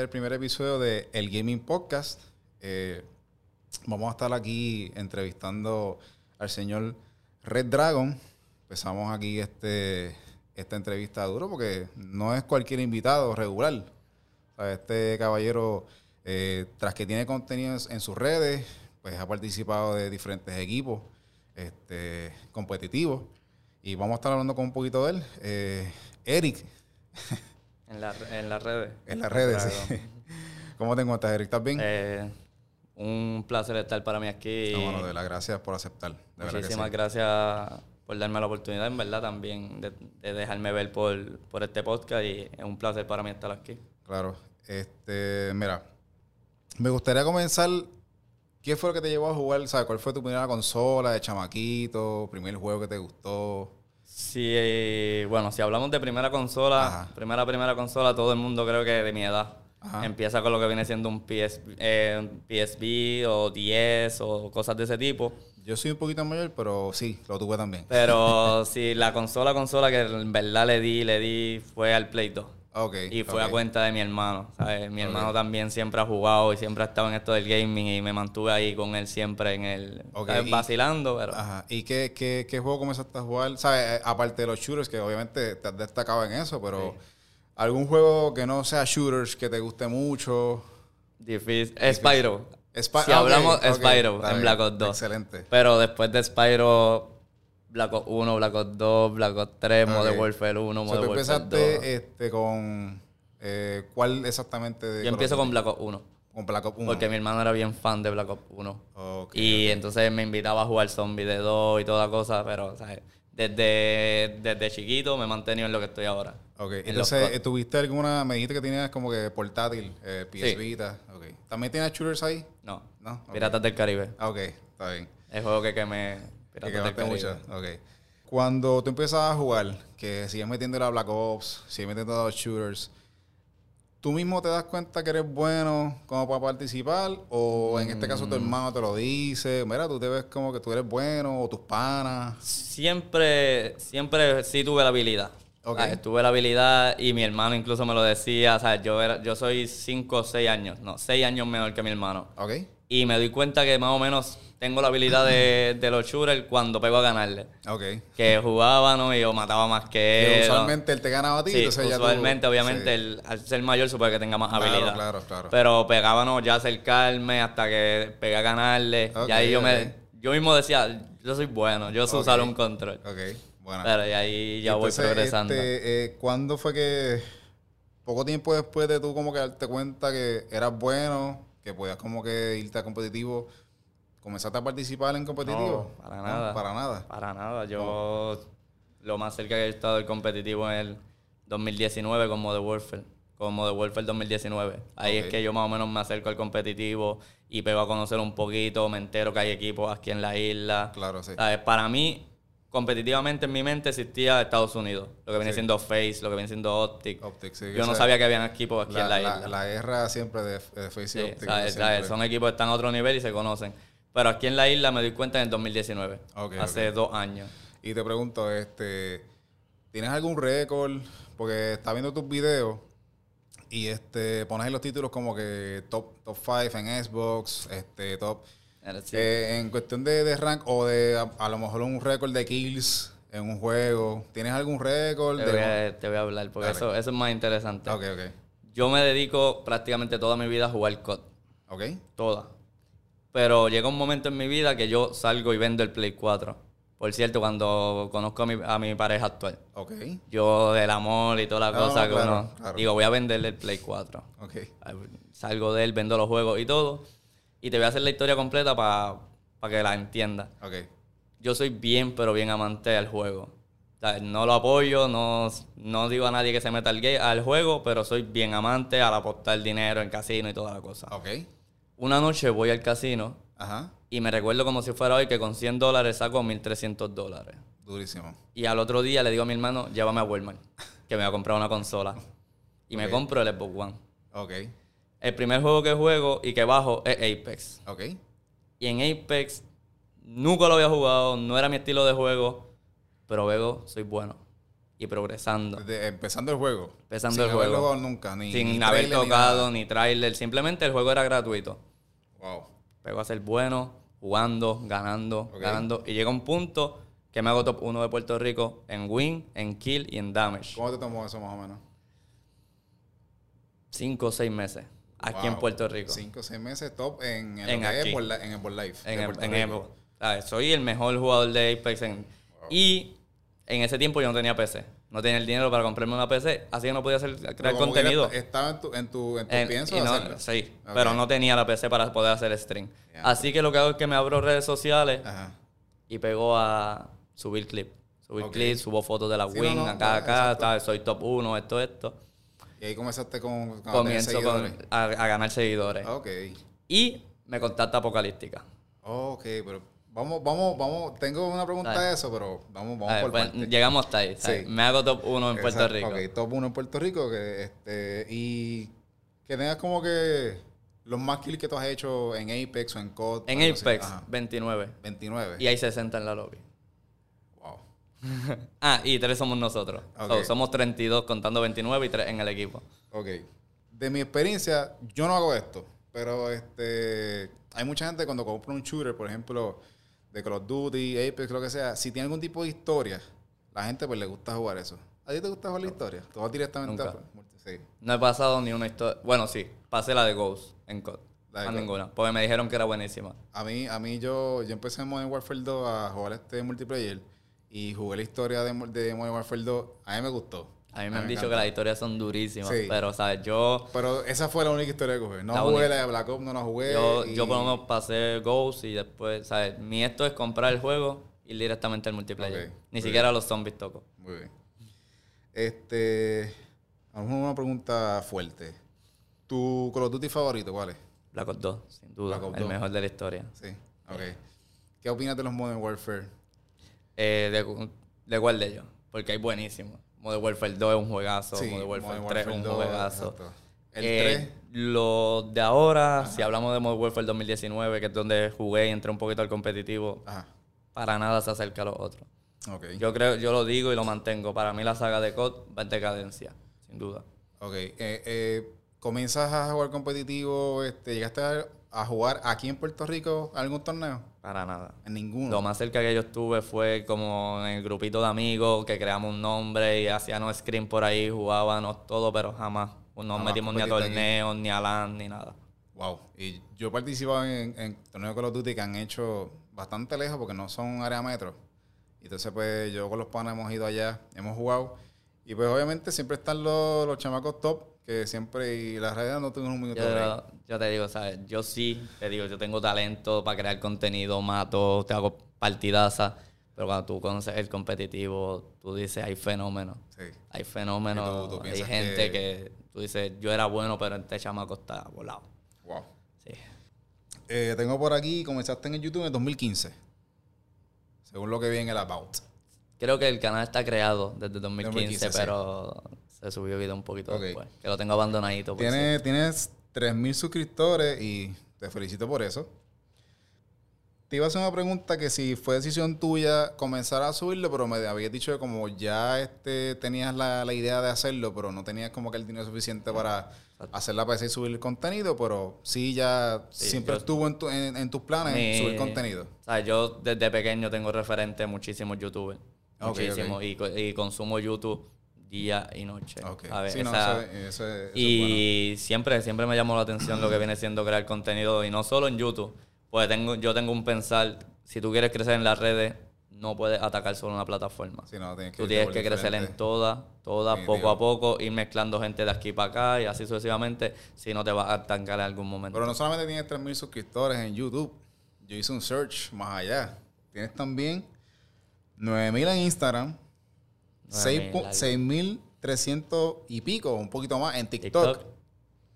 El primer episodio de El Gaming Podcast. Eh, vamos a estar aquí entrevistando al señor Red Dragon. Empezamos aquí este, esta entrevista duro porque no es cualquier invitado regular. Este caballero, eh, tras que tiene contenidos en sus redes, pues ha participado de diferentes equipos este, competitivos. Y vamos a estar hablando con un poquito de él. Eh, Eric. En, la- en las redes. En las redes, Claro. sí. ¿Cómo te encuentras, Eric? ¿Estás bien? Eh, un placer estar para mí aquí. No, bueno, de las gracias por aceptar. De Muchísimas sí. gracias por darme la oportunidad, en verdad, también de, de dejarme ver por, por este podcast y es un placer para mí estar aquí. Claro. Este, mira, me gustaría comenzar. ¿Qué fue lo que te llevó a jugar? ¿Sabes? ¿Cuál fue tu primera consola de chamaquito? ¿Primer juego que te gustó? Sí, eh, bueno, si hablamos de primera consola, Ajá. primera, primera consola, todo el mundo creo que de mi edad. Ajá. Empieza con lo que viene siendo un PS, eh, PSP o 10 o cosas de ese tipo. Yo soy un poquito mayor, pero sí, lo tuve también. Pero sí, la consola, consola que en verdad le di, le di fue al Play 2. Ok. Y fue a cuenta de mi hermano, ¿sabes? Mi hermano también siempre ha jugado y siempre ha estado en esto del gaming y me mantuve ahí con él siempre en el... ¿sabes? y- Vacilando, pero... Ajá. ¿Y qué, qué, qué juego comenzaste a jugar? ¿Sabes? Eh, Aparte de los shooters, que obviamente te has destacado en eso, pero algún juego que no sea shooters que te guste mucho. Difícil. Spyro. Spy- si ah, ok, hablamos ok, Spyro en. Black Ops 2. Excelente. Pero después de Spyro, Black Ops 1, Black Ops 2, Black Ops 3, Modern Ok. Warfare 1, O sea, Modern tú Warfare 2. empezaste este, con... eh, ¿Cuál exactamente? de Yo empiezo con Black Ops 1. Con Black Ops 1. Porque mi hermano era bien fan de Black Ops 1. Ok, y ok. entonces me invitaba a jugar zombie de 2 y toda cosa, pero ¿sabes? Desde, desde chiquito me he mantenido en lo que estoy ahora. Ok, En entonces, eh, ¿tuviste alguna... Me dijiste que tenías como que portátil, eh, PS Sí. Vita. Ok. ¿También tienes shooters ahí? No, No. Piratas del Caribe. Ah, Ok, está bien. El juego que. Que Piratas mucho. Ok. Cuando tú empiezas a jugar, que sigues metiendo a Black Ops, sigues metiendo a los shooters, ¿tú mismo te das cuenta que eres bueno como para participar? ¿O en este caso tu hermano te lo dice? Mira, tú te ves como que tú eres bueno, o tus panas. Siempre, siempre sí tuve la habilidad. Ok. ¿sabes? Tuve la habilidad y mi hermano incluso me lo decía. ¿sabes? Yo, era, yo soy 5 o 6 años, no, 6 años menor que mi hermano. ¿Ok? Y me doy cuenta que más o menos tengo la habilidad de, de los shooters cuando pego a ganarle. Ok. Que jugábamos y yo mataba más que él. ¿no? usualmente él te ganaba a ti, Sí, entonces ya tú- usualmente, obviamente, sí. el- al ser mayor supongo que tenga más Claro, habilidad. claro, claro. Pero pegábamos ya a acercarme hasta que pegué a ganarle. Ok, y ahí yo me yo mismo decía, yo soy bueno, yo sé usar un control. Ok, bueno. Pero y ahí ya voy progresando. este, eh, ¿Cuándo fue que, poco tiempo después de tú como que darte cuenta que eras bueno, que podías como que irte a competitivo, comenzaste a participar en competitivo? No, para nada. Para nada. Para nada. Yo lo más cerca que he estado del competitivo en el 2019 con Modern Warfare. Con Modern Warfare 2019. Ahí es que yo más o menos me acerco al competitivo y pego a conocer un poquito, me entero que hay equipos aquí en la isla. Claro, sí. ¿Sabes? Para mí, competitivamente en mi mente existía Estados Unidos. Lo que viene Sí. siendo Face, lo que viene siendo Optic. Optic, sí, yo no sabía que habían equipos aquí La, en la, la- isla. la guerra siempre de, de Face y Sí, Optic, ¿sabes? siempre. ¿sabes? Son equipos que están a otro nivel y se conocen. Pero aquí en la isla me doy cuenta en el 2019. Ok, hace dos años. Y te pregunto, este, ¿tienes algún récord? Porque está viendo tus videos y este pones en los títulos como que top top 5 en Xbox, este top. Eh, en cuestión de, de rank o de a, a lo mejor un récord de kills en un juego, ¿tienes algún récord? Te de- voy, a, te voy a hablar porque eso, eso es más interesante. Ok, ok. Yo me dedico prácticamente toda mi vida a jugar COD. Ok. Toda. Pero llega un momento en mi vida que yo salgo y vendo el Play 4. Por cierto, cuando conozco a mi, a mi pareja actual. Ok. Yo del amor y toda la No, cosa que claro, uno... claro. Digo, voy a venderle el Play 4. Ok. Salgo de él, vendo los juegos y todo. Y te voy a hacer la historia completa para que la entiendas. Ok. yo soy bien, pero bien amante al juego. O sea, no lo apoyo, no, no digo a nadie que se meta al, al juego, pero soy bien amante al apostar dinero en casino y toda la cosa. Ok. Una noche voy al casino Ajá. y me recuerdo como si fuera hoy que con 100 dólares saco 1.300 dólares. Durísimo. Y al otro día le digo a mi hermano, llévame a Walmart, que me va a comprar una consola. Y me compro el Xbox One. Ok. El primer juego que juego y que bajo es Apex. Ok. Y en Apex nunca lo había jugado, no era mi estilo de juego, pero veo, soy bueno. Y progresando. Desde- empezando el juego. Empezando Sin el juego. jugado nunca. Ni, sin ni haber ni tocado nada. ni trailer. Simplemente el juego era gratuito. Wow. Pegó a ser bueno, jugando, ganando, ganando. Y llega un punto que me hago top 1 de Puerto Rico en win, en kill y en damage. ¿Cómo te tomó eso más o menos? Cinco o seis meses. Aquí en. Puerto Rico. Cinco o seis meses top en, en, En aquí. la- en World Life. En, el- en. ¿Sabes? Soy el mejor jugador de Apex. en- Y en ese tiempo yo no tenía PC. No tenía el dinero para comprarme una PC. Así que no podía hacer, crear contenido. Estaba en tu, en tu, en tu En- pienso no- sí, pero no tenía la PC para poder hacer stream. Así que lo que hago es que me abro redes sociales Ajá. y pego a subir clip. Subir Ok. clip, subo fotos de la Sí, win, no, no, acá, acá, tal, soy top 1, esto, esto. Y ahí comenzaste con, Comienzo con, a, a ganar seguidores. Ok. Y me contacta Apocalíptica. Ok, pero vamos, vamos, vamos. Tengo una pregunta de eso, pero vamos, vamos ver, por pues, llegamos hasta ahí. Me hago top 1 en Puerto Rico. Ok, top 1 en Puerto Rico. Que, este, y que tengas como que los más kills que tú has hecho en Apex o en COD. En así. Apex, Ajá. 29. 29. Y hay 60 en la lobby. Wow. Ah, y tres somos nosotros. So, somos 32 contando 29 y 3 en el equipo. Ok. De mi experiencia, yo no hago esto. Pero este hay mucha gente cuando compra un shooter, por ejemplo, de Call of Duty, Apex, lo que sea, si tiene algún tipo de historia, la gente pues le gusta jugar eso. ¿A ti te gusta jugar la historia? Tú vas directamente Nunca. a... Sí. No he pasado ni una historia. Bueno, sí, pasé la de Ghost en COD. A ninguna. Porque me dijeron que era buenísima. A mí, a mí yo, yo empecé en Modern Warfare 2 a jugar este multiplayer y jugué la historia de, de Modern Warfare 2. A mí me gustó. A mí me han dicho que las historias son durísimas. Sí. Pero, ¿sabes? Yo, Pero esa fue la única historia que jugué. No La jugué única. la de Black Ops, no la jugué. yo, y- yo por lo menos pasé Ghost y después, ¿sabes? Mi esto es comprar el juego y ir directamente al multiplayer. Ni muy siquiera los zombies toco. Muy bien. Este. Vamos a una pregunta fuerte. ¿Tu Call of Duty favorito cuál es? Black Ops 2, sin duda. Black Ops el 2. mejor de la historia. Sí. Ok. ¿Qué opinas de los Modern Warfare? Eh, de, ¿De cuál de ellos? Porque hay buenísimos. Modern Warfare 2 es un juegazo. Sí, Modern Warfare Modern 3 es un 2, juegazo. exacto. El Eh, 3. Los de ahora, si hablamos de Modern Warfare 2019, que es donde jugué y entré un poquito al competitivo, Ajá. para nada se acerca a los otros. Ok. Yo creo, yo lo digo y lo mantengo. Para mí la saga de COD va en decadencia, sin duda. Ok. Eh, eh, ¿Comienzas a jugar competitivo? Este, ¿Llegaste a, a jugar aquí en Puerto Rico algún torneo? Para nada. En ninguno. Lo más cerca que yo estuve fue como en el grupito de amigos que creamos un nombre y hacíamos screen por ahí, jugábamos todo, pero jamás Jamás metimos ni a torneos, ni a LAN, ni nada. Wow. Y yo he participado en, en torneos de Call of Duty que han hecho bastante lejos porque no son área metro. Y entonces, pues, yo con los panas hemos ido allá, hemos jugado. Y pues, obviamente, siempre están los, los chamacos top, que siempre, y la realidad no tengo un minuto break. Yo, yo te digo, ¿sabes? Yo sí, te digo, yo tengo talento para crear contenido, mato, te hago partidazas, pero cuando tú conoces el competitivo, tú dices, hay fenómenos. Sí. Hay fenómenos, Y tú- tú hay gente que- que... tú dices, yo era bueno, pero este chamaco está volado. Wow. Sí. Eh, tengo por aquí, comenzaste en el YouTube en 2015. Según lo que vi en el About. Creo que el canal está creado desde 2015, 2015, sí. Se subió video un poquito Ok. después. Que lo tengo abandonadito. por Tiene, tienes 3.000 suscriptores y te felicito por eso. Te iba a hacer una pregunta que si fue decisión tuya comenzar a subirlo, pero me habías dicho que como ya este, tenías la, la idea de hacerlo, pero no tenías como que el dinero suficiente para hacer la PC y subir el contenido, pero sí ya Sí, siempre estuvo en, tu- en- en tus planes Mi- subir contenido. ¿Sabes? Yo desde pequeño tengo referente muchísimos youtubers. Muchísimos. Y, y consumo YouTube día y noche. Ok. ¿sabes? Sí, no, Esa- eso, eso- eso es bueno. y siempre, siempre me llamó la atención lo que viene siendo crear contenido. Y no solo en YouTube. Pues tengo, yo tengo un pensar, si tú quieres crecer en las redes, no puedes atacar solo una plataforma. Sí, no, tienes que Tú tienes que crecer en todas, todas, poco a poco, ir mezclando gente de aquí para acá y así sucesivamente, si no te vas a estancar en algún momento. Pero no solamente tienes 3.000 suscriptores en YouTube. Yo hice un search más allá. Tienes también 9.000 en Instagram. 9.000 algo. 6.300 y pico, un poquito más en TikTok. TikTok.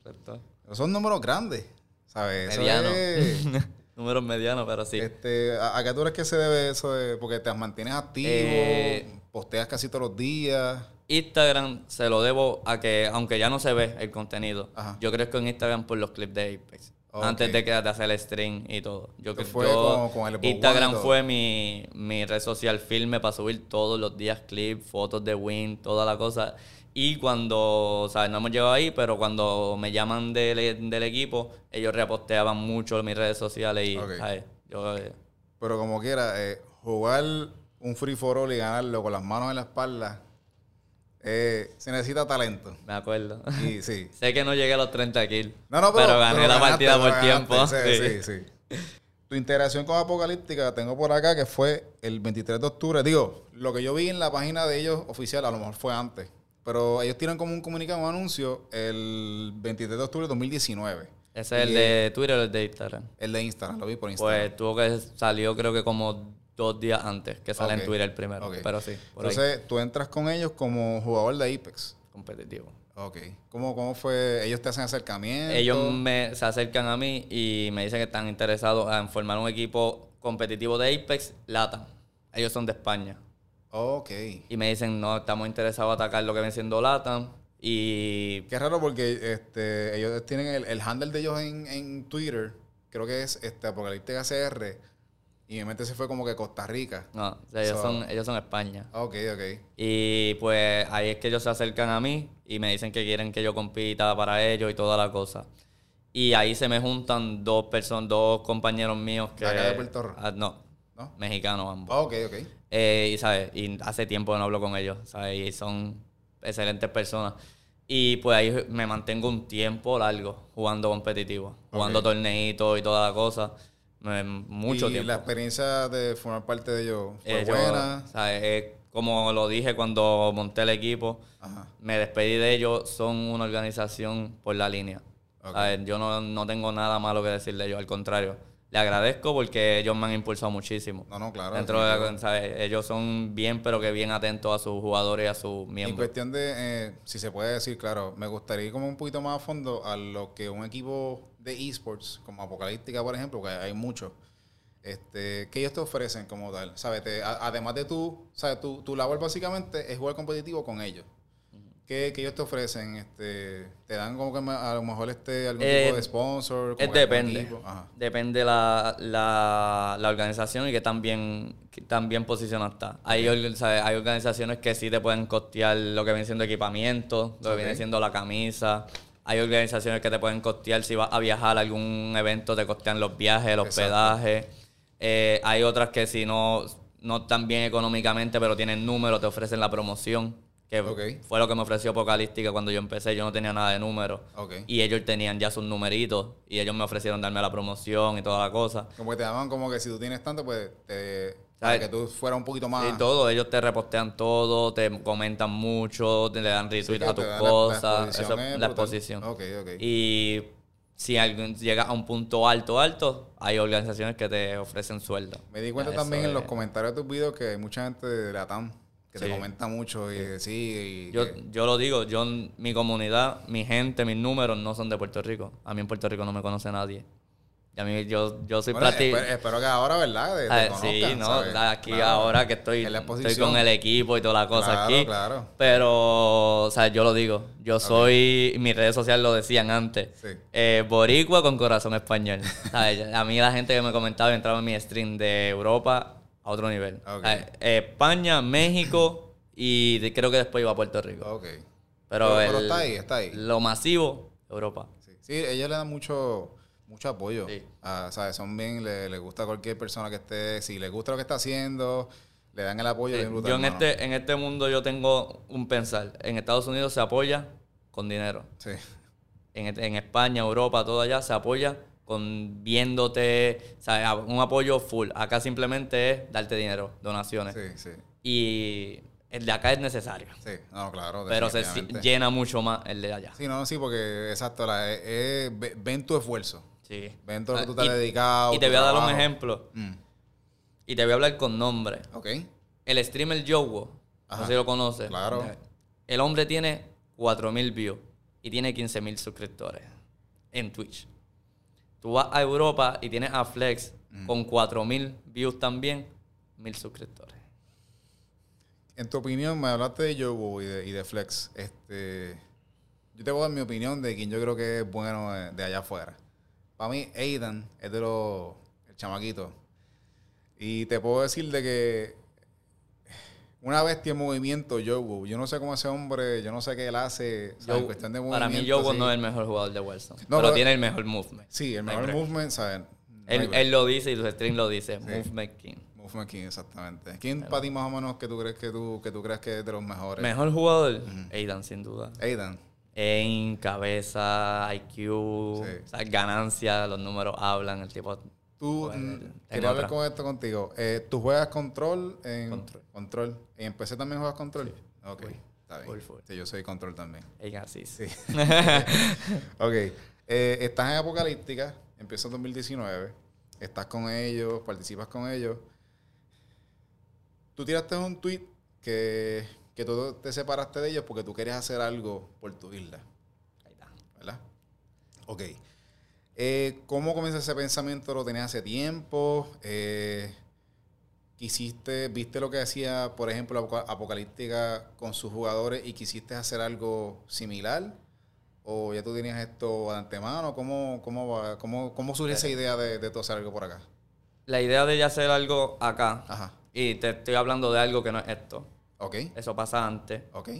Correcto. Son números grandes. ¿Sabes? Eso Mediano. es- Números medianos, pero sí. este, ¿a, a qué tú crees que se debe eso? de- porque te mantienes activo, Eh, posteas casi todos los días. Instagram se lo debo a que, aunque ya no se ve el contenido, Ajá. yo crezco en Instagram por los clips de Apex. Antes de, que, de hacer el stream y todo. Yo, fue yo- con- con el Xbox Instagram fue mi, mi red social firme para subir todos los días clips, fotos de Win, toda la cosa. Y cuando, ¿sabes? No hemos llegado ahí, pero cuando me llaman del, del equipo, ellos reposteaban mucho en mis redes sociales y, Ok. ¿sabes? Yo, eh, Pero como quiera, eh, jugar un free for all y ganarlo con las manos en la espalda, eh, se necesita talento. me acuerdo. Y sí. sé que no llegué a los 30 kills. No, no, pero, gané pero la ganaste, partida por ganaste. tiempo. Sí, sí, sí. Tu interacción con Apocalíptica tengo por acá que fue el 23 de octubre. Digo, lo que yo vi en la página de ellos oficial, a lo mejor fue antes. Pero ellos tienen como un comunicado, un anuncio, el 23 de octubre de 2019. Ese es el de Twitter o el de Instagram. El de Instagram, lo vi por Instagram. Pues tuvo que salió creo que como dos días antes que sale Ok. en Twitter primero. Ok. Pero sí, por ahí. Entonces, tú entras con ellos como jugador de Apex. Competitivo. Ok. ¿Cómo, ¿Cómo fue? ¿Ellos te hacen acercamiento? Ellos me, se acercan a mí y me dicen que están interesados en formar un equipo competitivo de Apex Latam. Ellos son de España. Ok. Y me dicen, no, estamos interesados en atacar lo que viene siendo Latam. Y Qué raro porque este, ellos tienen el, el handle de ellos en, en Twitter. Creo que es este Apocalíptica CR. Y mi mente se fue como que Costa Rica. no, o sea, ellos, So- son, ellos son España. Ok, ok. Y pues ahí es que ellos se acercan a mí y me dicen que quieren que yo compita para ellos y toda la cosa. Y ahí se me juntan dos personas, dos compañeros míos que... ¿De acá de Puerto Rico? Ah, no, ¿No? mexicanos ambos. Ok, ok. Eh, y, ¿sabes? Y hace tiempo que no hablo con ellos, ¿sabes? Y son excelentes personas. Y pues ahí me mantengo un tiempo largo jugando competitivo, jugando torneitos y toda la cosa. Me- mucho y tiempo. la experiencia de formar parte de ellos fue Eh, yo, buena. ¿sabes? Eh, como lo dije cuando monté el equipo, Ajá. me despedí de ellos, son una organización por la línea. Yo no, no tengo nada malo que decir de ellos, al contrario. Le agradezco porque ellos me han impulsado muchísimo. No, no, claro. Dentro de la- definitivo. ¿sabes? Ellos son bien, pero que bien atentos a sus jugadores y a sus En miembros. cuestión de, eh, si se puede decir, claro, me gustaría ir como un poquito más a fondo a lo que un equipo de esports, como Apocalíptica, por ejemplo, que hay muchos, este, que ellos te ofrecen como tal. ¿Sabes? Te- a- además de tú, ¿sabes? Tu, tu labor básicamente es jugar competitivo con ellos. ¿Qué, qué ellos te ofrecen? Este, ¿Te dan como que a lo mejor este, algún Eh, tipo de sponsor? Es como algún depende. Depende la, la, la organización y que tan bien, que tan bien posicionada está. Hay, hay organizaciones que sí te pueden costear lo que viene siendo equipamiento, lo que viene siendo la camisa. Hay organizaciones que te pueden costear si vas a viajar a algún evento, te costean los viajes, el hospedaje. Eh, hay otras que si no, no están bien económicamente, pero tienen número, te ofrecen la promoción. Que fue lo que me ofreció Apocalíptica cuando yo empecé. Yo no tenía nada de número. Ok. Y ellos tenían ya sus numeritos y ellos me ofrecieron darme la promoción y toda la cosa. Como que te daban como que si tú tienes tanto, pues, te, ¿Sabes? para que tú fueras un poquito más... Y todo, ellos te repostean todo, te comentan mucho, te le dan retweet a tus dan la- la cosas. exposición es la exposición. Y si algún, llegas a un punto alto, alto, hay organizaciones que te ofrecen sueldo. Me di cuenta Ya, también en los comentarios de tus videos que hay mucha gente de la TAM que te Sí. comenta mucho y sí, y Yo, que- yo lo digo, yo, mi comunidad, mi gente, mis números no son de Puerto Rico. A mí en Puerto Rico no me conoce nadie. Y a mí, yo, yo soy Bueno, práctico. espero, espero que ahora, ¿verdad? Te, te Ah, conozcan, sí, no, ¿sabes? aquí Claro. ahora que estoy, estoy con el equipo y toda la cosa Claro, aquí. claro. Pero, o sea, yo lo digo. Yo soy, mis redes sociales lo decían antes. Sí. eh, boricua con corazón español. A mí la gente que me comentaba entraba en mi stream de Europa a otro nivel. Ok. ¿Sabes? España, México y de- creo que después iba a Puerto Rico. Pero, Pero- pero el- está ahí, está ahí. Lo masivo, Europa. Sí, sí, ellos le dan mucho, mucho apoyo. Sí. Ah, ¿sabes? Son bien, le, le gusta a cualquier persona que esté, si le gusta lo que está haciendo, le dan el apoyo bien brutal, Yo en este, en este mundo yo tengo un pensar. En Estados Unidos se apoya con dinero. Sí, en, en España, Europa, todo allá se apoya con viéndote, ¿sabes? Un apoyo full. Acá simplemente es darte dinero, donaciones. sí, sí. Y el de acá es necesario. Sí, no, claro. Pero se llena mucho más el de allá. Sí, no, sí, porque exacto, la, eh, eh, ven tu esfuerzo. Sí. Ven todo lo que tú Ah, te has y- dedicado. Y te voy a dar un ejemplo. Mm, Y te voy a hablar con nombre. Ok. El streamer Jowo, no sé si lo conoces. Claro. El hombre tiene 4.000 views y tiene 15.000 suscriptores en Twitch. Tú vas a Europa y tienes a Flex con 4.000 views también, 1.000 suscriptores. En tu opinión, me hablaste de Yobo y de, y de Flex. Este, yo te voy a dar mi opinión de quien yo creo que es bueno de, de allá afuera. para mí, Aidan es de los. El chamaquito. Y te puedo decir de que. Una bestia en movimiento, Joe. Yo no sé cómo ese hombre, yo no sé qué él hace. o sea, en cuestión de Para mí, Joe sí. no es el mejor jugador de Wilson. No, pero pero- tiene el mejor movement. Sí, el mejor movement, ¿sabes? Él, él lo dice y su stream lo dice. Movement King. Movement King, exactamente. ¿Quién para ti más o menos que tú crees que tú, que tú crees que es de los mejores? Mejor jugador, Aidan, sin duda. Aidan. En cabeza, IQ, Sí. o sea, ganancia, los números hablan, el tipo. Tú, mm, quería hablar con esto contigo. Eh, ¿Tú juegas control en Control. control? ¿Y en PC también juegas control? Ok, Full. está bien. Sí, yo soy control también. En así. Sí. ok. Eh, estás en Apocalíptica, empieza en 2019. Estás con ellos, participas con ellos. Tú tiraste un tweet que, que tú te separaste de ellos porque tú querías hacer algo por tu isla, Ahí está. ¿verdad? Ok. Eh, ¿Cómo comienza ese pensamiento? ¿Lo tenías hace tiempo? Eh, ¿Quisiste, viste lo que hacía, por ejemplo, Apoca- Apocalíptica con sus jugadores y quisiste hacer algo similar? ¿O ya tú tenías esto de antemano? ¿Cómo, cómo, va- cómo, cómo surge esa idea de, de tú hacer algo por acá? La idea de ya hacer algo acá, Ajá. y te estoy hablando de algo que no es esto. Ok, Eso pasa antes. ok,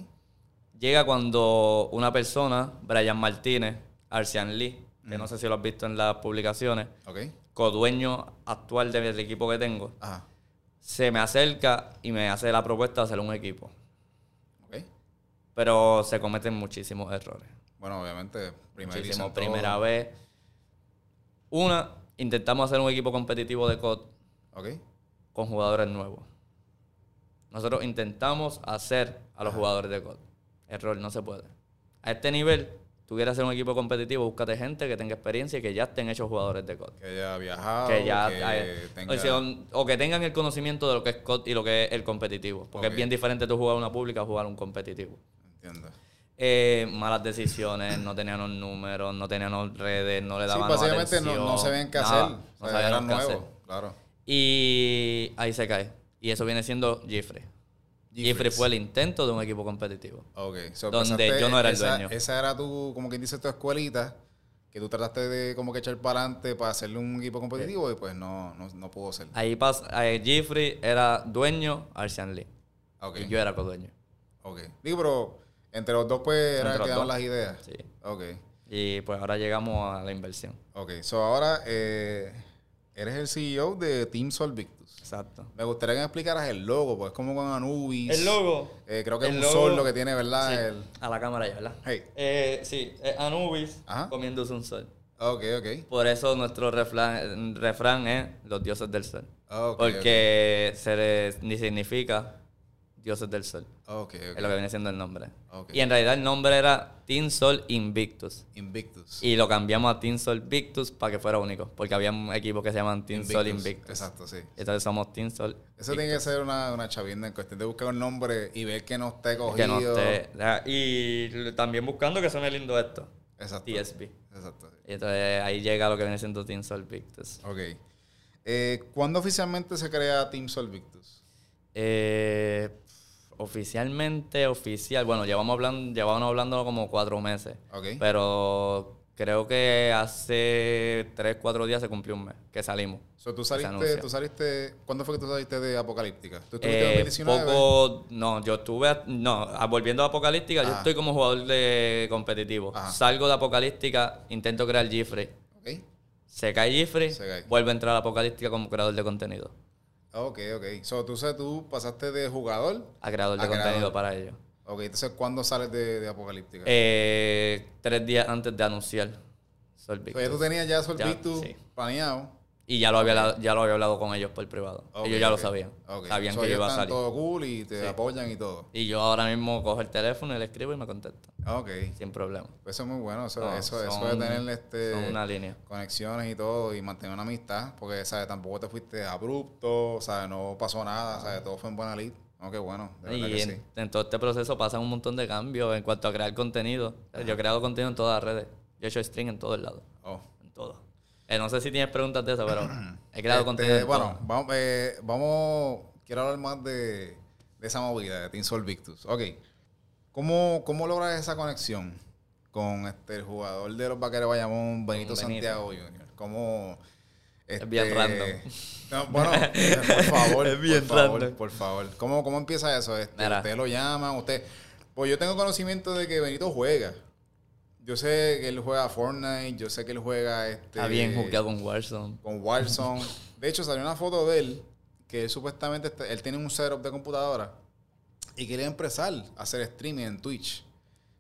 Llega cuando una persona, Brian Martínez, Arcian Lee, que no sé si lo has visto en las publicaciones, ok. codueño actual del equipo que tengo, Ajá. se me acerca y me hace la propuesta de hacer un equipo. Ok. Pero se cometen muchísimos errores. Bueno, obviamente, primera Muchísimo. Primera vez. Una, intentamos hacer un equipo competitivo de COD Ok, con jugadores nuevos. Nosotros intentamos hacer a los jugadores de COD. Error, no se puede. A este nivel, tú quieres hacer un equipo competitivo, búscate gente que tenga experiencia y que ya estén hechos jugadores de COD. que haya viajado, que ya que eh, tenga... o, sea, o que tengan el conocimiento de lo que es COD y lo que es el competitivo. Porque es bien diferente tú jugar una pública a jugar un competitivo. Entiendo. Eh, malas decisiones, no tenían los números, no tenían las redes, no le Sí, daban básicamente no, atención, no se ven qué nada, hacer. no O sea, sabían eran qué hacer. nuevos, claro. Y ahí se cae. Y eso viene siendo Jeffrey. Jeffrey fue el intento de un equipo competitivo. Ok. So, Donde yo no era el dueño. Esa era tu, como quien dice, tu escuelita, que tú trataste de como que echar para adelante para hacerle un equipo competitivo y pues no, no, no pudo ser. Ahí pasa, Jeffrey era dueño, Arsian Lee. Ok. Y yo era codueño. Ok. Digo, pero entre los dos pues era Entre los que daban dos. las ideas. Sí. Ok. Y pues ahora llegamos a la inversión. Ok. So ahora eh, eres el CEO de Team Solvictus. Exacto. Me gustaría que me explicaras el logo, pues es como con Anubis. El logo. Eh, creo que es un logo- sol lo que tiene, ¿verdad? Sí, El- A la cámara ya, ¿verdad? Hey. Eh, sí, Anubis Ajá. comiéndose un sol. Ok, ok. Por eso nuestro refrán, refrán es los dioses del sol. Porque se les ni significa dioses del sol. Ok, ok. Es lo que viene siendo el nombre. Y en realidad el nombre era Team Sol Invictus. Invictus. Y lo cambiamos a Team Sol Victus para que fuera único. Porque había un equipo que se llaman Team Sol Invictus. Exacto, sí. Entonces somos Team Sol. Eso tiene que ser una, una chavinda en cuestión de buscar un nombre y ver que no esté cogido. Que no esté. Y también buscando que suene lindo esto. Exacto. TSB. Exacto. sí. Y entonces ahí llega lo que viene siendo Team Sol Victus. Ok. Eh, ¿Cuándo oficialmente se crea Team Solvictus? Eh, oficialmente, oficial. Bueno, llevamos hablando, llevamos hablando como cuatro meses. Pero creo que hace tres, cuatro días se cumplió un mes que salimos. So, tú saliste, tú saliste, ¿cuándo fue que tú saliste de Apocalíptica? ¿Tú estuviste Eh, 2019? poco, no, yo estuve, no, volviendo a Apocalíptica, yo Ajá. estoy como jugador de competitivo. Ajá. Salgo de Apocalíptica, intento crear Jeffrey. Se cae Jeffrey, vuelve a entrar a Apocalíptica como creador de contenido. Ok, ok. So, tú, tú pasaste de jugador. A creador de A contenido creador. para ellos. Ok, entonces, ¿cuándo sales de, de Apocalíptica? Eh, tres días antes de anunciar Sol So, Victus. ya tú tenías ya Solvictus sí. planeado. Y ya lo, había, ya lo había hablado con ellos por privado. Ellos ya lo sabían. Sabían So, que yo iba a salir. todo cool y te apoyan y todo. Y yo ahora mismo cojo el teléfono y le escribo y me contesta. Ok. Sin problema. Pues eso es muy bueno. Eso, No, eso, eso de tener este, una línea. conexiones y todo y mantener una amistad. Porque, ¿sabes? Tampoco te fuiste abrupto, ¿sabes? No pasó nada, ¿sabes? Todo fue en buena lid. No, qué bueno. De verdad Y que en, sí. en todo este proceso pasan un montón de cambios en cuanto a crear contenido. Yo he creado contenido en todas las redes. Yo he hecho stream en todos lados. Oh. Eh, no sé si tienes preguntas de eso, pero he creado Este, contenido Bueno, vamos, eh, vamos, quiero hablar más de, de esa movida de Team Sol Victus. Ok, ¿cómo, cómo logras esa conexión con este, el jugador de los Vaqueros Bayamón, Benito, Benito. Santiago Jr.? cómo... Es bien este, random. no, bueno, eh, por favor, Es bien por favor, por favor. ¿Cómo, cómo empieza eso? Este. Ustedes lo llaman, usted... Pues yo tengo conocimiento de que Benito juega. Yo sé que él juega Fortnite, yo sé que él juega... Este, Está bien jugado con Warzone. con Warzone. De hecho, salió una foto de él que él supuestamente está- él tiene un setup de computadora y quería empezar a hacer streaming en Twitch.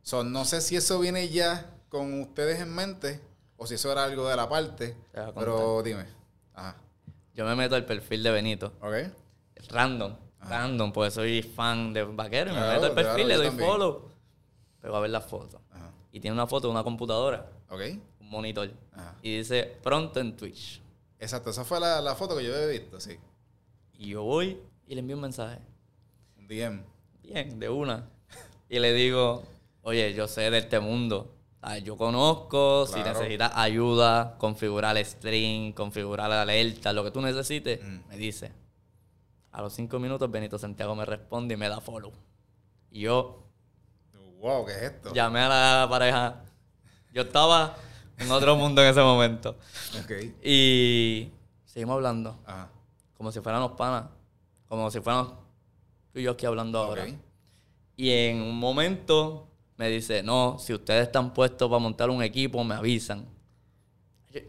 So, no sé si eso viene ya con ustedes en mente o si eso era algo de la parte, pero dime. Ajá. Yo me meto al perfil de Benito. ¿Ok? Random. Random, porque soy fan de vaquero. y me Claro, meto al perfil, claro, le doy también. follow. Pero a ver la foto. Y tiene una foto de una computadora, ¿Ok? un monitor. Ajá. Y dice pronto en Twitch. Exacto, esa fue la, la foto que yo había visto, sí. Y yo voy y le envío un mensaje. Un DM. Bien, de una. Y le digo, oye, yo sé de este mundo. Ah, Yo conozco, si necesitas ayuda, configurar el stream, configurar la alerta, lo que tú necesites, Mm. me dice. A los cinco minutos Benito Santiago me responde y me da follow. Y yo Wow, ¿qué es esto? llamé a la pareja. Yo estaba en otro mundo en ese momento. Ok. Y seguimos hablando, Ajá. como si fuéramos panas, como si fuéramos tú y yo aquí hablando ahora. Ok. Y en un momento me dice, no, si ustedes están puestos para montar un equipo, me avisan.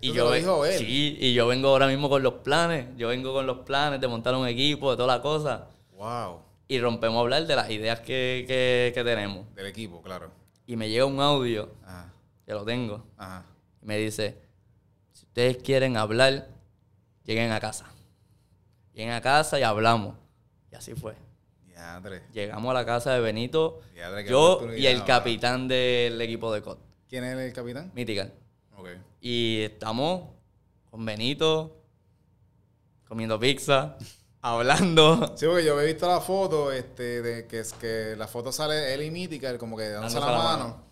Y ¿Eso te lo ve- dijo él? Sí, y yo vengo ahora mismo con los planes. Yo vengo con los planes de montar un equipo, de toda la cosa. Wow. Y rompemos a hablar de las ideas que, que- que tenemos. Del equipo, claro. Y me llega un audio, Ajá. que lo tengo, Ajá. y me dice, si ustedes quieren hablar, lleguen a casa. Lleguen a casa y hablamos. Y así fue. Diadre. Llegamos a la casa de Benito, Diadre, yo y el capitán del equipo de COD, ¿Quién es el capitán? Mythical. Ok. Y estamos con Benito, comiendo pizza, hablando. Sí, porque yo había visto la foto, este, de que es que la foto sale él y Mítica, como que dándose la, Dándose la mano. mano.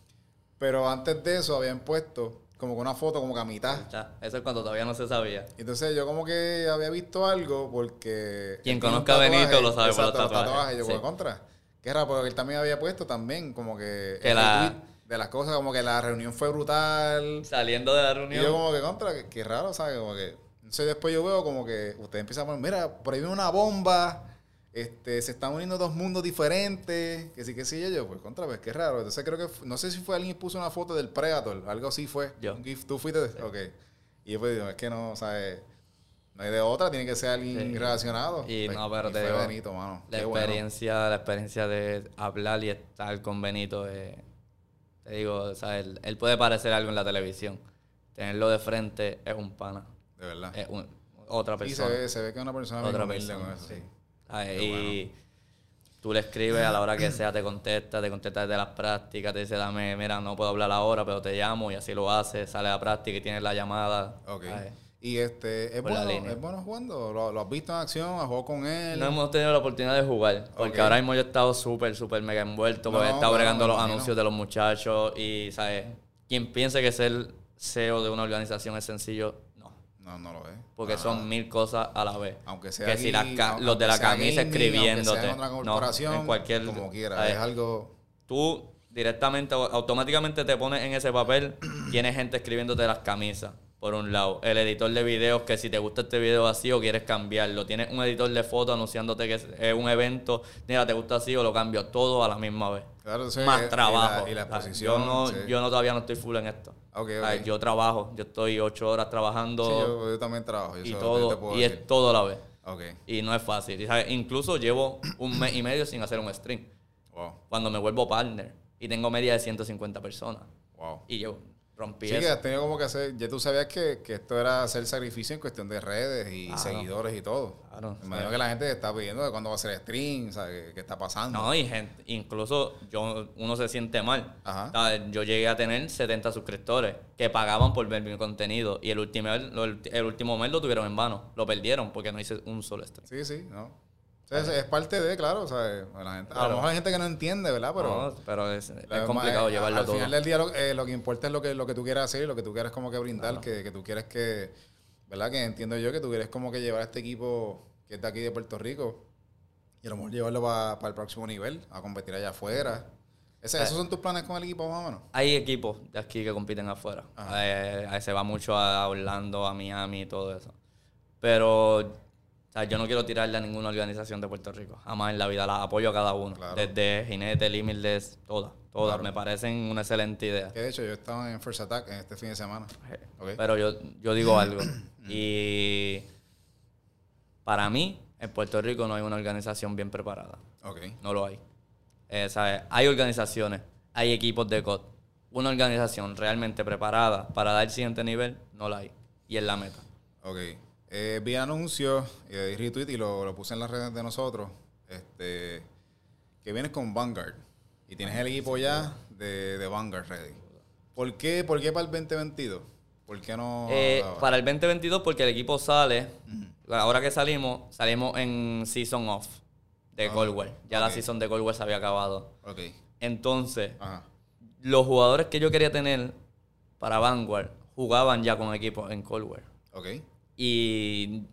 Pero antes de eso habían puesto como que una foto como que a mitad. Eso es cuando todavía no se sabía. Entonces yo como que había visto algo porque... Quien conozca a Benito lo sabe por los exacto, tatuajes, Yo sí. contra. Que era porque él también había puesto también como que... Que la- de las cosas, como que la reunión fue brutal. Saliendo de la Y reunión. yo como que contra, que, que raro, ¿sabes? Como que... Entonces después yo veo como que ustedes empiezan a poner, mira, por ahí viene una bomba, este, se están uniendo dos mundos diferentes, que sí, que sí, yo, yo, pues contra, pues qué raro. Entonces creo que, no sé si fue alguien que puso una foto del Predator, algo así fue. Yo. Un GIF, ¿Tú fuiste? Ok. Y yo pues digo, es que no, ¿sabes? No hay de otra, tiene que ser alguien Sí. relacionado. Y Pues, no, pero te fue digo, Benito, mano. La Qué bueno. experiencia, la experiencia de hablar y estar con Benito, eh, te digo, o sea, él, él puede parecer algo en la televisión. Tenerlo de frente es un pana, De verdad. un- otra Y se persona. ve, se ve que es una persona otra persona. con eso, sí. sí. ¿Sabes? Qué Y tú le escribes a la hora que sea, te contesta, te contesta desde las prácticas, te dice, dame, mira, no puedo hablar ahora, pero te llamo y así lo hace, sale a la práctica y tienes la llamada. Ok. ¿sabes? Y este, ¿es bueno. ¿es bueno jugando? ¿Lo, lo has visto en acción? ¿Has jugado con él? No hemos tenido la oportunidad de jugar, porque ahora mismo yo he estado súper, súper mega envuelto, porque No, he estado bregando los anuncios de los muchachos y, ¿sabes? Quien piense que ser CEO de una organización es sencillo, no. No, no lo es. Porque Ah, son mil cosas a la vez. Aunque sea que si aquí, las ca- aunque los de la camisa escribiéndote. Sea en otra no, corporación, en cualquier, como quiera. ¿sabes? Es algo... Tú directamente, au- automáticamente te pones en ese papel, tienes gente escribiéndote las camisas, por un lado. El editor de videos, que si te gusta este video así o quieres cambiarlo. Tienes un editor de fotos anunciándote que es un evento, mira, te gusta así o lo cambio, todo a la misma vez. Claro, sí, Más y la- trabajo. Y la, exposición. Yo, no, sí. yo no todavía no estoy full en esto. Yo trabajo, yo estoy ocho horas trabajando Sí, yo, yo también trabajo. yo y todo, y decir. es todo a la vez. Y no es fácil. Y, ¿sabes? Incluso llevo un mes y medio sin hacer un stream. wow, Cuando me vuelvo partner y tengo media de 150 personas. wow. Y yo rompí Sí, que eso. has tenido como que hacer, ya tú sabías que, que esto era hacer sacrificio en cuestión de redes y Claro. seguidores y todo. Claro, Me imagino que la gente está pidiendo de cuándo va a ser stream, ¿sabes? ¿Qué, qué está pasando? No, y gente, incluso yo, uno se siente mal. Ajá. Yo llegué a tener 70 suscriptores que pagaban por ver mi contenido y el último, el, el último mes lo tuvieron en vano. Lo perdieron porque no hice un solo stream. Sí, sí, no. Es, parte de, claro, o sea, la gente, a lo mejor hay gente que no entiende, ¿verdad? Pero... No, pero es, complicado eh, llevarlo al todo. final del día lo, eh, lo que importa es lo que, lo que tú quieras hacer y lo que tú quieras como que brindar, que, que tú quieres que, ¿verdad? Que entiendo yo que tú quieres como que llevar a este equipo que es de aquí de Puerto Rico y a lo mejor llevarlo para el próximo nivel, a competir allá afuera. Ese- ¿Esos son tus planes con el equipo más o menos? Hay equipos de aquí que compiten afuera. Eh, eh, se va mucho a Orlando, a Miami y todo eso. Pero o sea, yo no quiero tirarle a ninguna organización de Puerto Rico. Jamás en la vida. Las apoyo a cada uno. Claro. Desde Jinete, Limitless, todas. Todas. Claro. Me parecen una excelente idea. Que de hecho yo estaba en First Attack en este fin de semana. Pero yo, yo digo algo. y para mí, en Puerto Rico no hay una organización bien preparada. Ok. No lo hay. Eh, ¿sabes? Hay organizaciones, hay equipos de COD. Una organización realmente preparada para dar el siguiente nivel, no la hay. Y es la meta. Ok. Eh, vi anuncios y di retweet y lo, lo puse en las redes de nosotros. Este, que vienes con Vanguard. Y tienes el equipo ya de, de Vanguard ready. ¿Por qué, ¿Por qué para el 2022? ¿Por qué no? Eh, para el 2022, porque el equipo sale, ahora que salimos, salimos en Season Off de Ah, Cold War. Ya la. Season de Cold War se había acabado. Ok. Entonces, Ajá. los jugadores que yo quería tener para Vanguard jugaban ya con equipos en Cold War. Y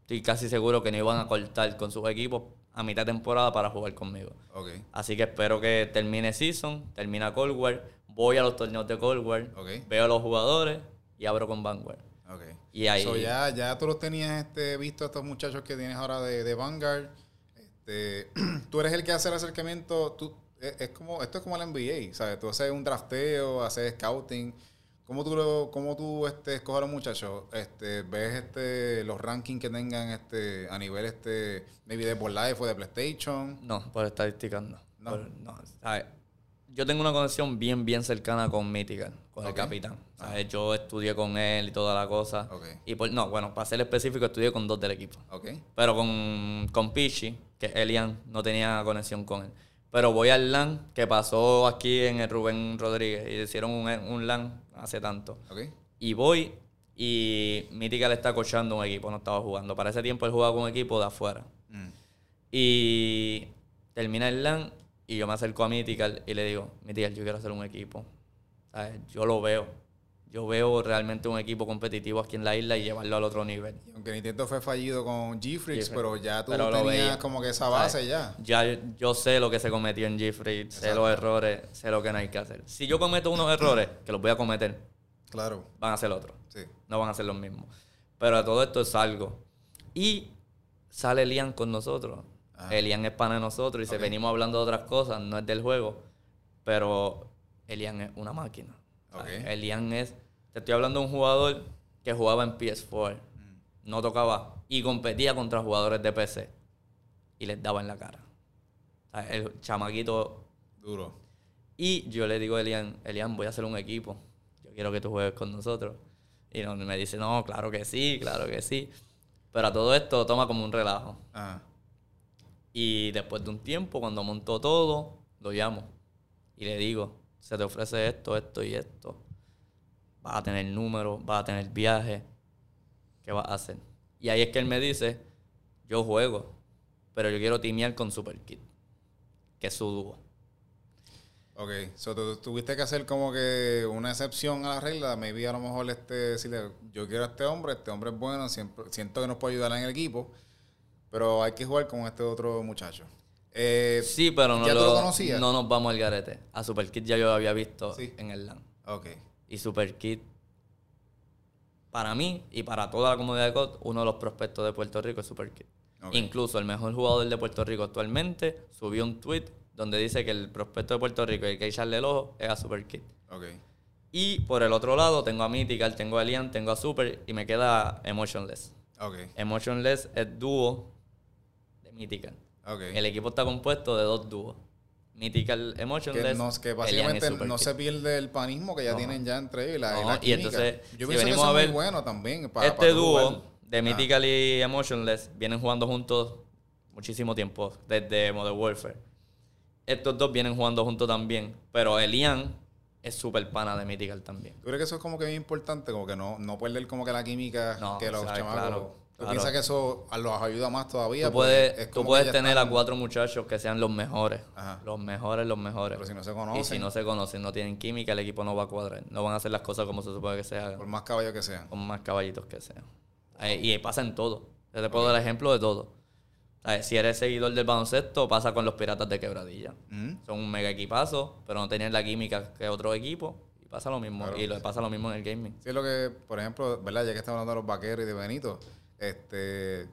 estoy casi seguro que no iban a cortar con sus equipos a mitad de temporada para jugar conmigo. Ok. Así que espero que termine Season, termina Cold War, voy a los torneos de Cold War, Ok. veo a los jugadores y abro con Vanguard. Ok. Y ahí- So, ya, ya tú los tenías este, visto a estos muchachos que tienes ahora de, de Vanguard. Este, tú eres el que hace el acercamiento. Tú, es, es como, esto es como el NBA, ¿sabes? Tú haces un drafteo, haces scouting. ¿Cómo tú, lo- cómo tú este, escoges a los muchachos? Este, ¿Ves este, los rankings que tengan este, a nivel este, maybe de por life o de PlayStation? No, por estadísticas no. No. Por- no, ¿sabes? Yo tengo una conexión bien, bien cercana con Mythical, con el capitán. ¿sabes? Yo estudié con él y toda la cosa. Ok. Y por, no, bueno, para ser específico, estudié con dos del equipo. Ok. Pero con, con Pichi, que Elian, no tenía conexión con él. Pero voy al LAN que pasó aquí en el Rubén Rodríguez y hicieron un, un LAN hace tanto. Y voy y Mythical está coachando un equipo, no estaba jugando. Para ese tiempo él jugaba con un equipo de afuera. Mm. Y termina el LAN y yo me acerco a Mythical y le digo, Mythical, yo quiero hacer un equipo. ¿Sabes? Yo lo veo. Yo veo realmente un equipo competitivo aquí en la isla y llevarlo al otro nivel. Aunque el intento fue fallido con G-Freaks, G-Freaks. pero ya tú Pero tenías como que esa base ¿Sabes? ya. Ya yo sé lo que se cometió en Jeffrey, sé los errores, sé lo que no hay que hacer. Si yo cometo unos errores, que los voy a cometer, Claro. van a ser otros. Sí. No van a ser los mismos. Pero de todo esto es algo. Y sale Elian con nosotros. Ajá. Elian es pana de nosotros y se venimos hablando de otras cosas, no es del juego. Pero Elian es una máquina. Ok. Elian es. Te estoy hablando de un jugador que jugaba en PS4, Mm. no tocaba y competía contra jugadores de PC y les daba en la cara. O sea, el chamaquito Duro. y yo le digo a Elian, Elian, voy a hacer un equipo. Yo quiero que tú juegues con nosotros. Y me dice, no, claro que sí, claro que sí. Pero a todo esto toma como un relajo. Ajá. Y después de un tiempo, cuando montó todo, lo llamo. Y le digo, se te ofrece esto, esto y esto. Vas a tener números, vas a tener viaje. ¿Qué vas a hacer? Y ahí es que él me dice, yo juego, pero yo quiero timear con Super Kid, que es su dúo. Ok, so, tú tuviste que hacer como que una excepción a la regla, maybe a lo mejor este decirle, yo quiero a este hombre, este hombre es bueno, siempre, siento que nos puede ayudar en el equipo, pero hay que jugar con este otro muchacho. Eh, Sí, pero no, ¿Ya tú lo- lo conocías? no nos vamos al garete. A Super Kid ya yo lo había visto Sí. en el LAN. Ok, Y Super Kid, para mí y para toda la comunidad de COD, uno de los prospectos de Puerto Rico es Super Kid. Incluso el mejor jugador de Puerto Rico actualmente subió un tweet donde dice que el prospecto de Puerto Rico y el que echarle el ojo es a Super Kid. Y por el otro lado tengo a Mythical, tengo a Elian, tengo a Super y me queda Emotionless. Emotionless es dúo de Mythical. El equipo está compuesto de dos dúos. Mythical Que, Emotionless. no- que básicamente no se pierde el panismo que ya No. tienen ya entre ellos y la, y No, la y química. entonces, Yo si que venimos eso a ver, muy bueno también. para- este para dúo de Ah. Mythical y Emotionless vienen jugando juntos muchísimo tiempo, desde Modern Warfare. Estos dos vienen jugando juntos también, pero Elian es súper pana de Mythical también. ¿Tú crees que eso es como que bien importante? Como que no, no perder como que la química No, que los sea, chamacos... claro, ¿Tú claro. piensas que eso los ayuda más todavía? Tú Porque puedes, tú tener están- a cuatro muchachos que sean los mejores. Ajá. Los mejores, los mejores. Pero si no se y conocen, si no se conocen, no tienen química, el equipo no va a cuadrar. No van a hacer las cosas como se supone que se hagan. por más caballos que sean. con más caballitos que sean. Eh, y pasa en todo. Yo te puedo dar ejemplo de todo. Si eres seguidor del baloncesto, pasa con los Piratas de Quebradilla. Ujú. Son un mega equipazo, pero no tienen la química que otro equipo. Y pasa lo mismo. Claro. Y lo pasa lo mismo en el gaming. Sí, es lo que, por ejemplo, ¿verdad? Ya que estamos hablando de los vaqueros y de Benito, este,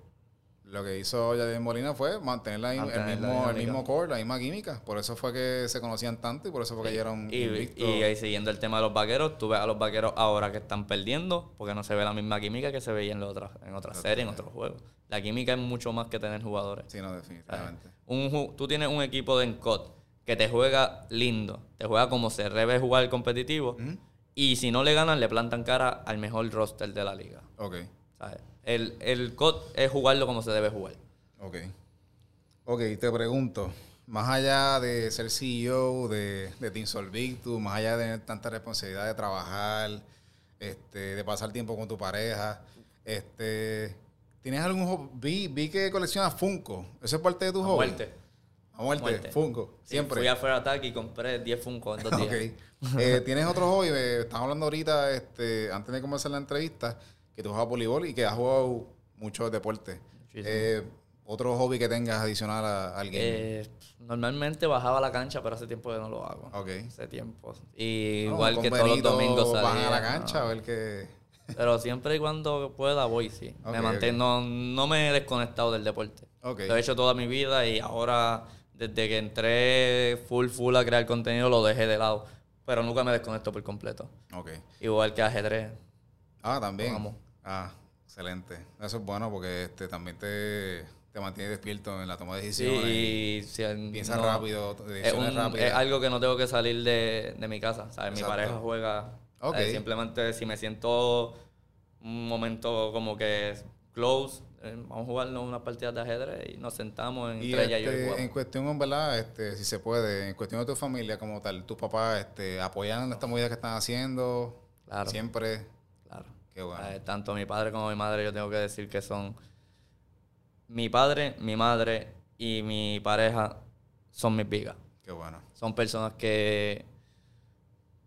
lo que hizo Yadier Molina fue mantener la- Mantener el, mismo, el mismo core, la misma química. Por eso fue que se conocían tanto y por eso fue que llegaron Y, invictos. y ahí siguiendo el tema de los vaqueros, tú ves a los vaqueros ahora que están perdiendo porque no se ve la misma química que se veía en, otras en otras series, en otros juegos. La química es mucho más que tener jugadores. Sí, no, definitivamente. Un, tú tienes un equipo de encot que te juega lindo, te juega como se debe jugar competitivo Ujú. y si no le ganan le plantan cara al mejor roster de la liga. Ok, ¿sabes? El, el COD es jugarlo como se debe jugar. ok. Ok, te pregunto, más allá de ser CEO de, de Team Solvictus, más allá de tener tanta responsabilidad de trabajar, este, de pasar tiempo con tu pareja, este, ¿tienes algún hobby? Vi, vi que coleccionas Funko. ¿Eso es parte de tu A hobby? muerte. A muerte, Muerte. Funko, Sí, siempre. Fui a Fair Attack y compré 10 Funko en dos días. Ok. Eh, ¿Tienes otro hobby? Eh, Estamos hablando ahorita, este, antes de comenzar la entrevista, que tú juegas voleibol y que has jugado muchos deportes. Eh, otro hobby que tengas adicional a- al game. Eh, normalmente bajaba a la cancha, pero hace tiempo que no lo hago. ok. Hace tiempo. Y No, igual que todos los domingos salía, a la ¿no? cancha a ver qué. Pero siempre y cuando pueda voy, sí. Me mantengo, no, me he desconectado del deporte. Ok. Lo he hecho toda mi vida y ahora, desde que entré full, full a crear contenido, lo dejé de lado. Pero nunca me desconecto por completo. Igual que ajedrez. Ah, también. Ah, excelente. Eso es bueno porque este, también te, te mantiene despierto en la toma de decisiones. Sí, y si Piensa no- rápido, Es, decisiones un- rápidas. es algo que no tengo que salir de, de mi casa. ¿sabes? Mi pareja juega. Ok. ¿sabes? Simplemente si me siento un momento como que close, eh, vamos a jugarnos unas partidas de ajedrez y nos sentamos Y entre ella y yo. y este, en cuestión, ¿verdad? Este, si se puede, en cuestión de tu familia como tal, tus papás este, apoyan esta movida que están haciendo Claro. siempre. Qué bueno. Eh, tanto mi padre como mi madre, yo tengo que decir que son. Mi padre, mi madre y mi pareja son mis vigas. Qué bueno. Son personas que.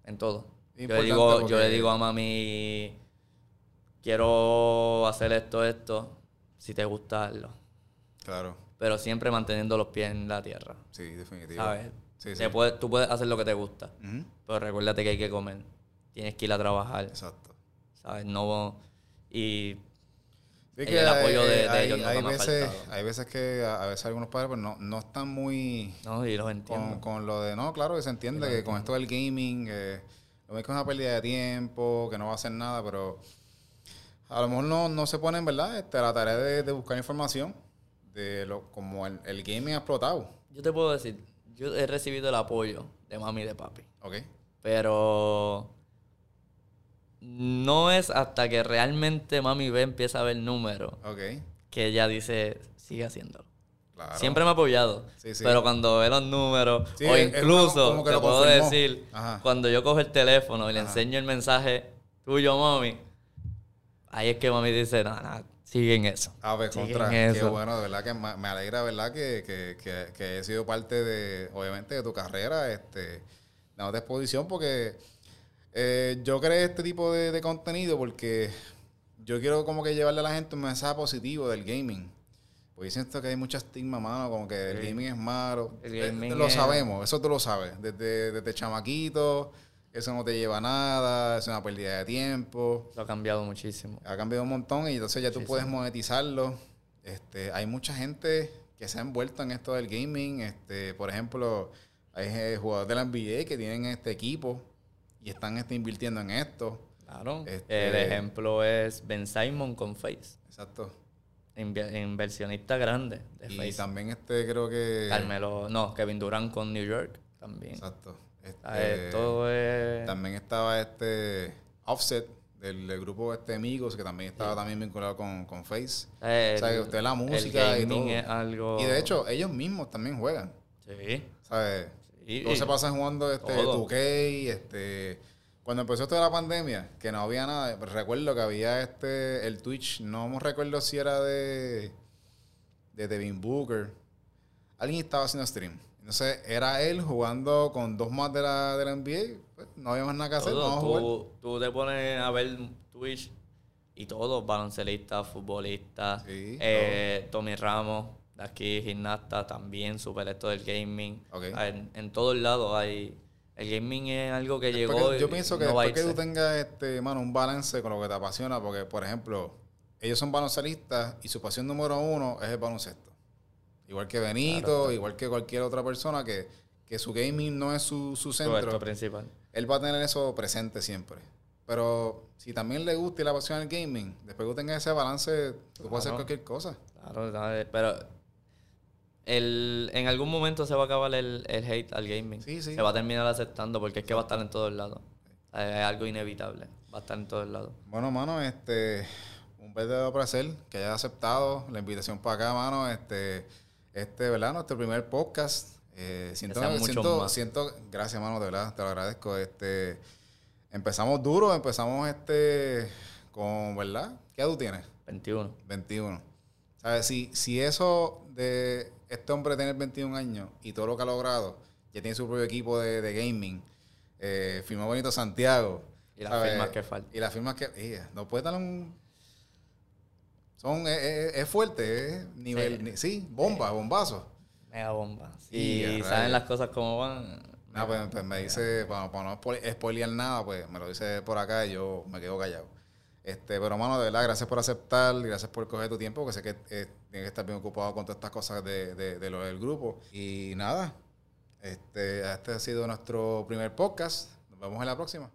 En todo. Yo le, digo, yo le digo a mami. Quiero hacer esto, esto. Si te gusta, hazlo. Claro. Pero siempre manteniendo los pies en la tierra. Sí, definitivo. ¿Sabes? Sí, sí. Tú puedes hacer lo que te gusta. Pero recuérdate que hay que comer. Tienes que ir a trabajar. Exacto. ¿Sabes? No. Y Y el apoyo de- de hay, ellos no hay veces, hay veces que a, a veces algunos padres pues, no, no están muy No, y los con, entiendo. con lo de, no, claro que se entiende que con esto del gaming, eh, lo que es una pérdida de tiempo, que no va a hacer nada, pero a lo mejor no, no se ponen, ¿verdad? Este, la tarea de, de buscar información de lo como el, el gaming ha explotado, Yo te puedo decir, yo he recibido el apoyo de mami y de papi. ¿ok? Pero no es hasta que realmente mami ve, empieza a ver números, Ok, que ella dice, sigue haciéndolo. claro. Siempre me ha apoyado. Sí, sí. Pero cuando ve los números, Sí, o incluso, como te lo puedo confirmó. decir, Ajá. cuando yo cojo el teléfono y le Ajá. enseño el mensaje tuyo, mami, ahí es que mami dice, no, no, sigue en eso. A ver, Sigue contra, qué eso. bueno, de verdad que me alegra, ¿verdad? Que, que, que, que he sido parte de, obviamente, de tu carrera, este, dándote exposición, porque eh, yo creé este tipo de, de contenido porque yo quiero como que llevarle a la gente un mensaje positivo del gaming. Porque siento que hay mucha estigma, mano, como que el gaming es malo. El Eh, gaming lo es- sabemos, eso tú lo sabes. Desde, desde chamaquito, eso no te lleva a nada, es una pérdida de tiempo Lo ha cambiado muchísimo. ha cambiado un montón y entonces ya tú Muchísimo. puedes monetizarlo. Este, hay mucha gente que se ha envuelto en esto del gaming. Este, por ejemplo, hay eh, jugadores de la NBA que tienen este equipo y están este, invirtiendo en esto. Claro. Este- El ejemplo es Ben Simon con Face. Exacto. Inve- inversionista grande de Y Face. también este creo que. Carmelo, no, Kevin Durant con New York también. Exacto. Este, todo es. También estaba este Offset del, del grupo este Amigos que también estaba también vinculado con, con Face. el- o sea, que usted la música el y todo. es algo. Y de hecho, ellos mismos también juegan. Sí. ¿Sabes? Todos y- se pasan jugando este Todo. 2K, este... Cuando empezó esto de la pandemia, que no había nada, recuerdo que había este, el Twitch, no me recuerdo si era de, de Devin Booker. Alguien estaba haciendo stream. Entonces era él jugando con dos más de la, de la NBA. Pues, no había más nada que hacer, todo. jugar. Tú, tú te pones a ver Twitch y todo, baloncelistas, futbolistas, Sí, eh, Tommy Ramos, aquí, gimnasta, también super esto del gaming. En, en todos lados hay... El gaming es algo que Después llegó que- yo pienso que no después que tú tengas este, mano, un balance con lo que te apasiona, porque, por ejemplo, ellos son baloncelistas y su pasión número uno es el baloncesto. Igual que Benito, igual que cualquier otra persona que, que su gaming no es su, su centro, principal. él va a tener eso presente siempre. Pero si también le gusta y le apasiona el gaming, después que tú tengas ese balance, tú puedes hacer cualquier cosa. Claro, pero el, en algún momento se va a acabar el, el hate al gaming. Sí, sí. Se va a terminar aceptando porque es que va a estar en todos lados. Es algo inevitable. Va a estar en todos lados. Bueno, mano, este, un verdadero placer que hayas aceptado la invitación para acá, mano. Este, este, ¿verdad? Nuestro primer podcast. Eh, siento, muchos siento, más. siento, gracias, mano, de verdad, te lo agradezco. Este, empezamos duro, empezamos este, con, ¿verdad? ¿Qué edad tú tienes? 21. 21. ¿Sabes? Si, si eso de este hombre tener 21 años y todo lo que ha logrado, ya tiene su propio equipo de, de gaming, eh, firmó Bonito Santiago. Y las ¿sabes? firmas que faltan. Y las firmas que... ella, no puede dar un... Son, es, es- es fuerte, es nivel... Sí. bomba, bombazo. Mega bomba. Sí, Y saben las cosas como van. Nada, pues, pues me dice, para, para no spo- spoilear nada, pues me lo dice por acá y yo me quedo callado. Este, pero mano, de verdad, gracias por aceptar gracias por coger tu tiempo, que sé que eh, tienes que estar bien ocupado con todas estas cosas de, de, de lo del grupo. Y nada, este, este ha sido nuestro primer podcast. Nos vemos en la próxima.